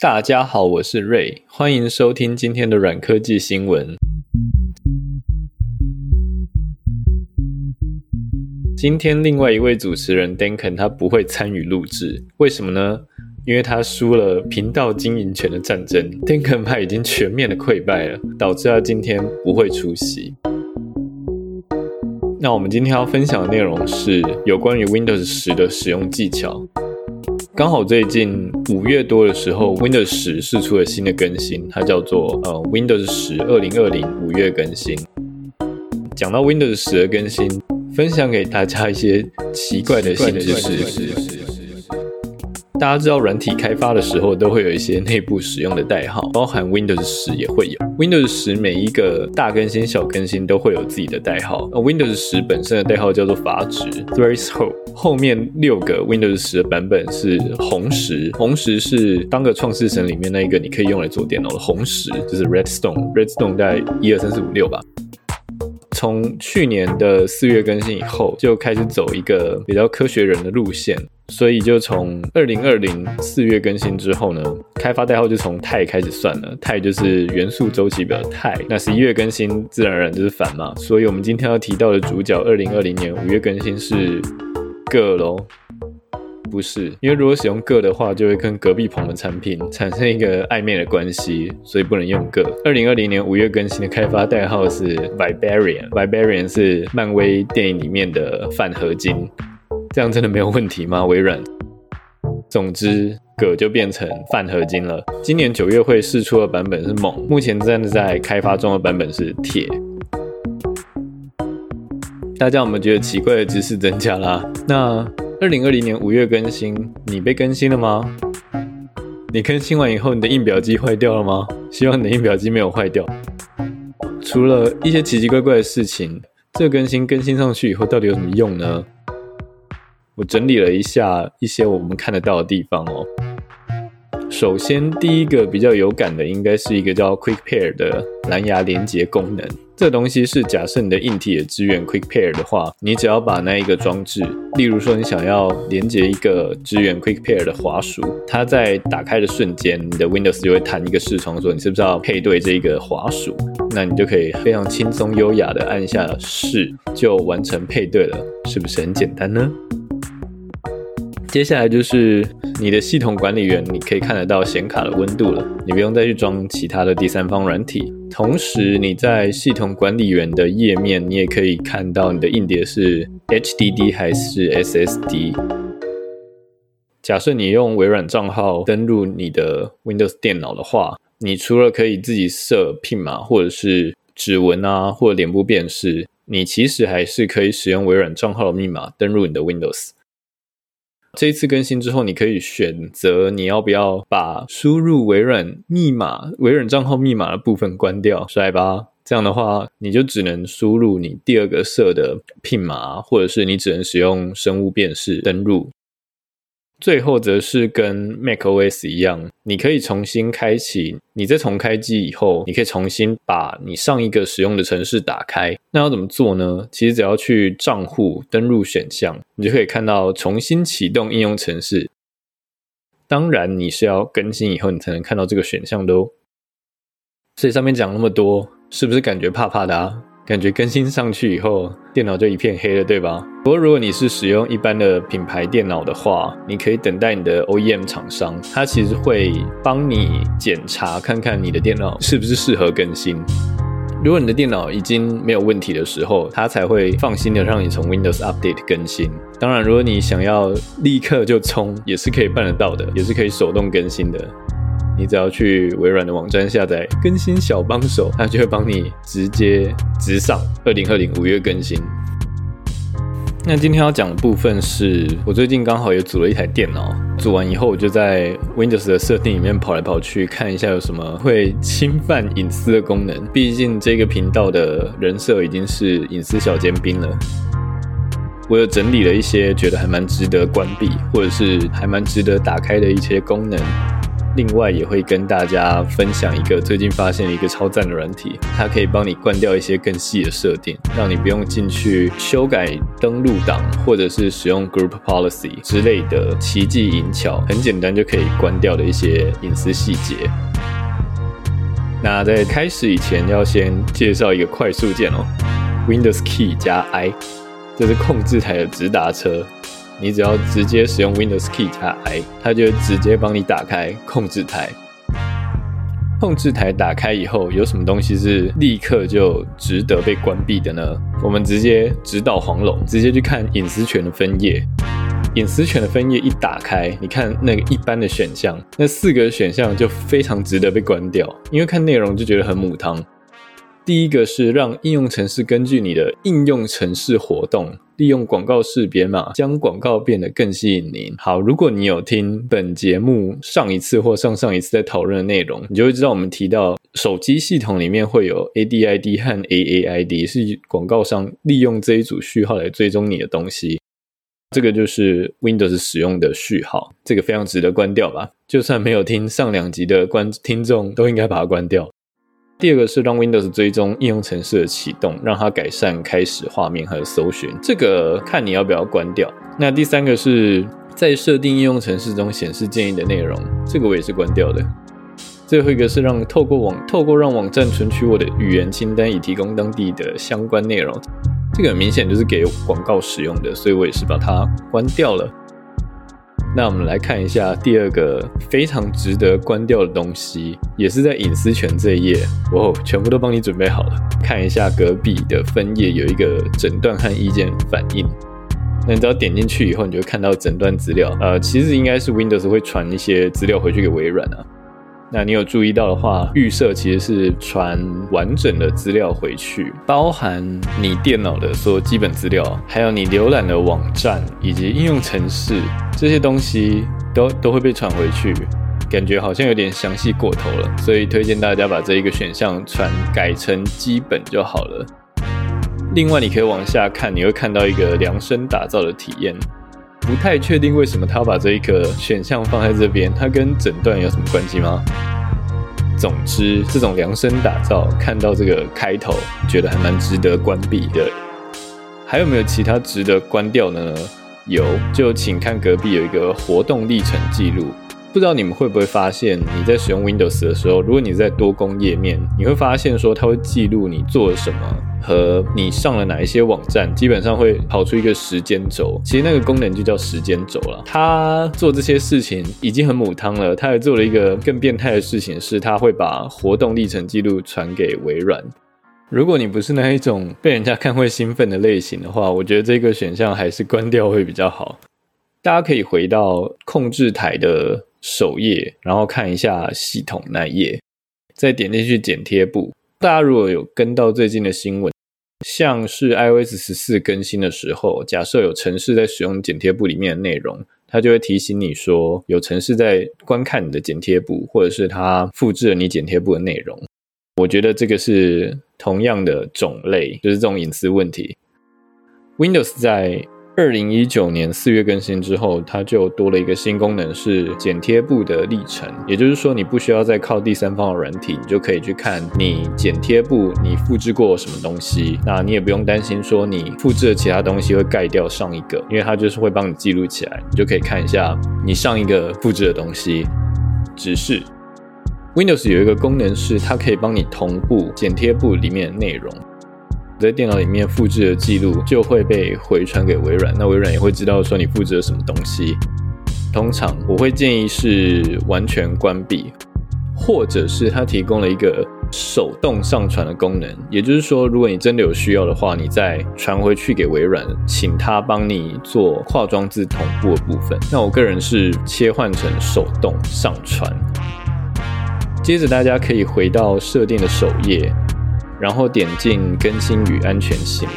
大家好，我是瑞，欢迎收听今天的软科技新闻。今天另外一位主持人 Duncan 他不会参与录制，为什么呢？因为他输了频道经营权的战争，Duncan 派已经全面的溃败了，导致他今天不会出席。那我们今天要分享的内容是有关于 Windows 10的使用技巧。刚好最近五月多的时候，Windows 10释出了新的更新，它叫做呃 Windows 十二零二零五月更新。讲到 Windows 10的更新，分享给大家一些奇怪的新知识。大家知道软体开发的时候都会有一些内部使用的代号，包含 Windows 10也会有。Windows 10每一个大更新、小更新都会有自己的代号。那 Windows 10本身的代号叫做阀值 （threshold），后面六个 Windows 10的版本是红石。红石是当个创世神里面那一个你可以用来做电脑的红石，就是 Redstone。Redstone 在一二三四五六吧。从去年的四月更新以后，就开始走一个比较科学人的路线。所以就从二零二零四月更新之后呢，开发代号就从钛开始算了。钛就是元素周期表的钛。那十一月更新自然而然就是反嘛。所以我们今天要提到的主角，二零二零年五月更新是铬喽？不是，因为如果使用铬的话，就会跟隔壁棚的产品产生一个暧昧的关系，所以不能用铬。二零二零年五月更新的开发代号是 Vibarium，Vibarium 是漫威电影里面的泛合金。这样真的没有问题吗？微软。总之，铬就变成泛合金了。今年九月会试出的版本是锰，目前正在开发中的版本是铁。大家有没有觉得奇怪的知识增加啦？那二零二零年五月更新，你被更新了吗？你更新完以后，你的印表机坏掉了吗？希望你的印表机没有坏掉。除了一些奇奇怪怪的事情，这个更新更新上去以后，到底有什么用呢？我整理了一下一些我们看得到的地方哦。首先，第一个比较有感的，应该是一个叫 Quick Pair 的蓝牙连接功能。这东西是假设你的硬体也支援 Quick Pair 的话，你只要把那一个装置，例如说你想要连接一个支援 Quick Pair 的滑鼠，它在打开的瞬间，你的 Windows 就会弹一个视窗说你是不是要配对这一个滑鼠，那你就可以非常轻松优雅的按下是，就完成配对了，是不是很简单呢？接下来就是你的系统管理员，你可以看得到显卡的温度了，你不用再去装其他的第三方软体。同时，你在系统管理员的页面，你也可以看到你的硬碟是 HDD 还是 SSD。假设你用微软账号登录你的 Windows 电脑的话，你除了可以自己设 PIN 码或者是指纹啊，或者脸部辨识，你其实还是可以使用微软账号的密码登录你的 Windows。这一次更新之后，你可以选择你要不要把输入微软密码、微软账号密码的部分关掉，帅吧？这样的话，你就只能输入你第二个设的 PIN 码，或者是你只能使用生物辨识登录。最后则是跟 macOS 一样，你可以重新开启。你在重开机以后，你可以重新把你上一个使用的程式打开。那要怎么做呢？其实只要去账户登录选项，你就可以看到重新启动应用程式。当然，你是要更新以后，你才能看到这个选项的哦。所以上面讲那么多，是不是感觉怕怕的啊？感觉更新上去以后，电脑就一片黑了，对吧？不过如果你是使用一般的品牌电脑的话，你可以等待你的 OEM 厂商，它其实会帮你检查看看你的电脑是不是适合更新。如果你的电脑已经没有问题的时候，它才会放心的让你从 Windows Update 更新。当然，如果你想要立刻就冲，也是可以办得到的，也是可以手动更新的。你只要去微软的网站下载更新小帮手，它就会帮你直接直上二零二零五月更新。那今天要讲的部分是我最近刚好也组了一台电脑，组完以后我就在 Windows 的设定里面跑来跑去，看一下有什么会侵犯隐私的功能。毕竟这个频道的人设已经是隐私小尖兵了。我有整理了一些觉得还蛮值得关闭，或者是还蛮值得打开的一些功能。另外也会跟大家分享一个最近发现一个超赞的软体，它可以帮你关掉一些更细的设定，让你不用进去修改登录档或者是使用 Group Policy 之类的奇技淫巧，很简单就可以关掉的一些隐私细节。那在开始以前，要先介绍一个快速键哦，Windows Key 加 I，这是控制台的直达车。你只要直接使用 Windows Key 加 I，它就直接帮你打开控制台。控制台打开以后，有什么东西是立刻就值得被关闭的呢？我们直接直捣黄龙，直接去看隐私权的分页。隐私权的分页一打开，你看那个一般的选项，那四个选项就非常值得被关掉，因为看内容就觉得很母汤。第一个是让应用程式根据你的应用程式活动，利用广告识别码将广告变得更吸引您。好，如果你有听本节目上一次或上上一次在讨论的内容，你就会知道我们提到手机系统里面会有 ADID 和 AAID，是广告商利用这一组序号来追踪你的东西。这个就是 Windows 使用的序号，这个非常值得关掉吧？就算没有听上两集的观听众，都应该把它关掉。第二个是让 Windows 追踪应用程式的启动，让它改善开始画面和搜寻。这个看你要不要关掉。那第三个是在设定应用程式中显示建议的内容，这个我也是关掉的。最后一个是让透过网透过让网站存取我的语言清单，以提供当地的相关内容。这个很明显就是给广告使用的，所以我也是把它关掉了。那我们来看一下第二个非常值得关掉的东西，也是在隐私权这一页，哦，全部都帮你准备好了。看一下隔壁的分页有一个诊断和意见反应，那你只要点进去以后，你就看到诊断资料。呃，其实应该是 Windows 会传一些资料回去给微软啊。那你有注意到的话，预设其实是传完整的资料回去，包含你电脑的所有基本资料，还有你浏览的网站以及应用程式这些东西都都会被传回去，感觉好像有点详细过头了，所以推荐大家把这一个选项传改成基本就好了。另外，你可以往下看，你会看到一个量身打造的体验。不太确定为什么他要把这一个选项放在这边，它跟诊断有什么关系吗？总之，这种量身打造，看到这个开头，觉得还蛮值得关闭的。还有没有其他值得关掉的呢？有，就请看隔壁有一个活动历程记录。不知道你们会不会发现，你在使用 Windows 的时候，如果你在多工页面，你会发现说它会记录你做了什么和你上了哪一些网站，基本上会跑出一个时间轴。其实那个功能就叫时间轴了。它做这些事情已经很母汤了，它还做了一个更变态的事情，是它会把活动历程记录传给微软。如果你不是那一种被人家看会兴奋的类型的话，我觉得这个选项还是关掉会比较好。大家可以回到控制台的。首页，然后看一下系统那页，再点进去剪贴簿。大家如果有跟到最近的新闻，像是 iOS 十四更新的时候，假设有城市在使用剪贴簿里面的内容，它就会提醒你说有城市在观看你的剪贴簿，或者是它复制了你剪贴簿的内容。我觉得这个是同样的种类，就是这种隐私问题。Windows 在二零一九年四月更新之后，它就多了一个新功能，是剪贴簿的历程。也就是说，你不需要再靠第三方的软体，你就可以去看你剪贴簿你复制过什么东西。那你也不用担心说你复制的其他东西会盖掉上一个，因为它就是会帮你记录起来，你就可以看一下你上一个复制的东西。只是 Windows 有一个功能是，它可以帮你同步剪贴簿里面的内容。在电脑里面复制的记录就会被回传给微软，那微软也会知道说你复制了什么东西。通常我会建议是完全关闭，或者是它提供了一个手动上传的功能，也就是说，如果你真的有需要的话，你再传回去给微软，请他帮你做跨装置同步的部分。那我个人是切换成手动上传。接着大家可以回到设定的首页。然后点进更新与安全性，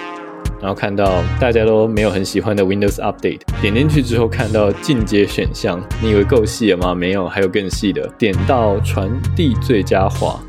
然后看到大家都没有很喜欢的 Windows Update。点进去之后看到进阶选项，你以为够细了吗？没有，还有更细的。点到传递最佳化，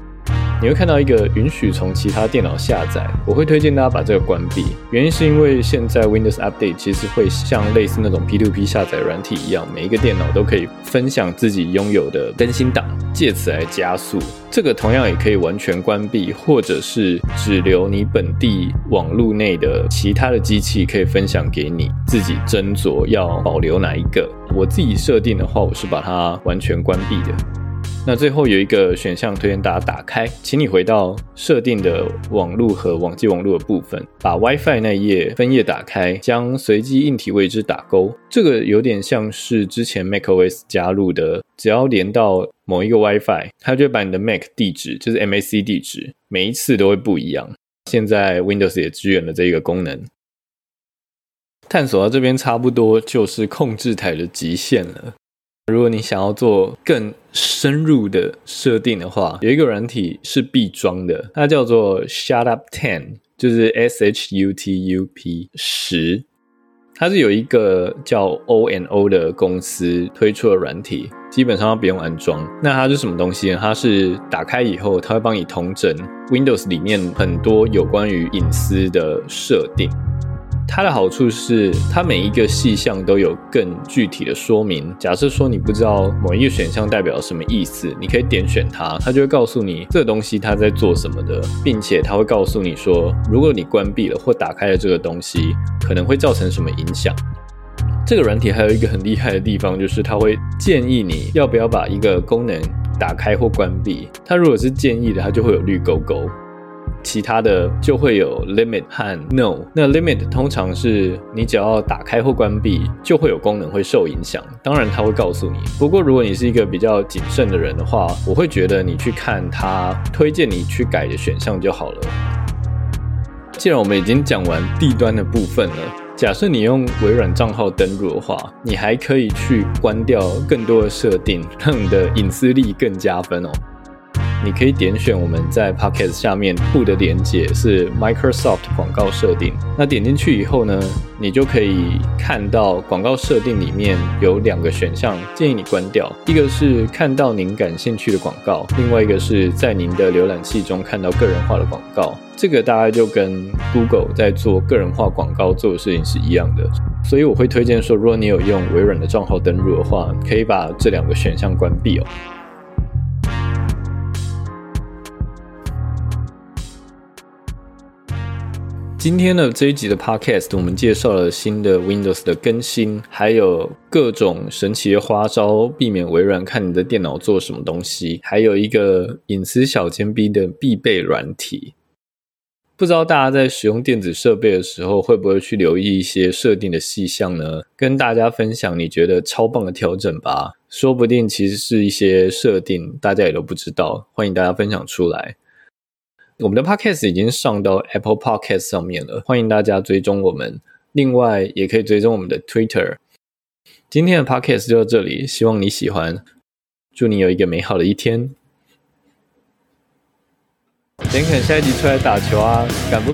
你会看到一个允许从其他电脑下载。我会推荐大家把这个关闭，原因是因为现在 Windows Update 其实会像类似那种 P2P 下载软体一样，每一个电脑都可以分享自己拥有的更新档，借此来加速。这个同样也可以完全关闭，或者是只留你本地网络内的其他的机器可以分享给你，自己斟酌要保留哪一个。我自己设定的话，我是把它完全关闭的。那最后有一个选项推荐大家打开，请你回到设定的网络和网际网络的部分，把 WiFi 那一页分页打开，将随机硬体位置打勾。这个有点像是之前 macOS 加入的，只要连到某一个 WiFi，它就会把你的 Mac 地址，就是 MAC 地址，每一次都会不一样。现在 Windows 也支援了这一个功能。探索到这边差不多就是控制台的极限了。如果你想要做更深入的设定的话，有一个软体是必装的，它叫做 Shutup Ten，就是 S H U T U P 十。它是有一个叫 ONO 的公司推出的软体，基本上不用安装。那它是什么东西呢？它是打开以后，它会帮你同整 Windows 里面很多有关于隐私的设定。它的好处是，它每一个细项都有更具体的说明。假设说你不知道某一个选项代表什么意思，你可以点选它，它就会告诉你这个东西它在做什么的，并且它会告诉你说，如果你关闭了或打开了这个东西，可能会造成什么影响。这个软体还有一个很厉害的地方，就是它会建议你要不要把一个功能打开或关闭。它如果是建议的，它就会有绿勾勾。其他的就会有 limit 和 no。那 limit 通常是你只要打开或关闭，就会有功能会受影响。当然，它会告诉你。不过，如果你是一个比较谨慎的人的话，我会觉得你去看它推荐你去改的选项就好了。既然我们已经讲完弊端的部分了，假设你用微软账号登录的话，你还可以去关掉更多的设定，让你的隐私力更加分哦。你可以点选我们在 Pocket 下面附的连结，是 Microsoft 广告设定。那点进去以后呢，你就可以看到广告设定里面有两个选项，建议你关掉。一个是看到您感兴趣的广告，另外一个是在您的浏览器中看到个人化的广告。这个大概就跟 Google 在做个人化广告做的事情是一样的。所以我会推荐说，如果你有用微软的账号登录的话，可以把这两个选项关闭哦。今天的这一集的 Podcast，我们介绍了新的 Windows 的更新，还有各种神奇的花招，避免微软看你的电脑做什么东西，还有一个隐私小尖兵的必备软体。不知道大家在使用电子设备的时候，会不会去留意一些设定的细项呢？跟大家分享你觉得超棒的调整吧，说不定其实是一些设定，大家也都不知道，欢迎大家分享出来。我们的 Podcast 已经上到 Apple Podcast 上面了，欢迎大家追踪我们。另外，也可以追踪我们的 Twitter。今天的 Podcast 就到这里，希望你喜欢。祝你有一个美好的一天。林肯下一集出来打球啊，敢不？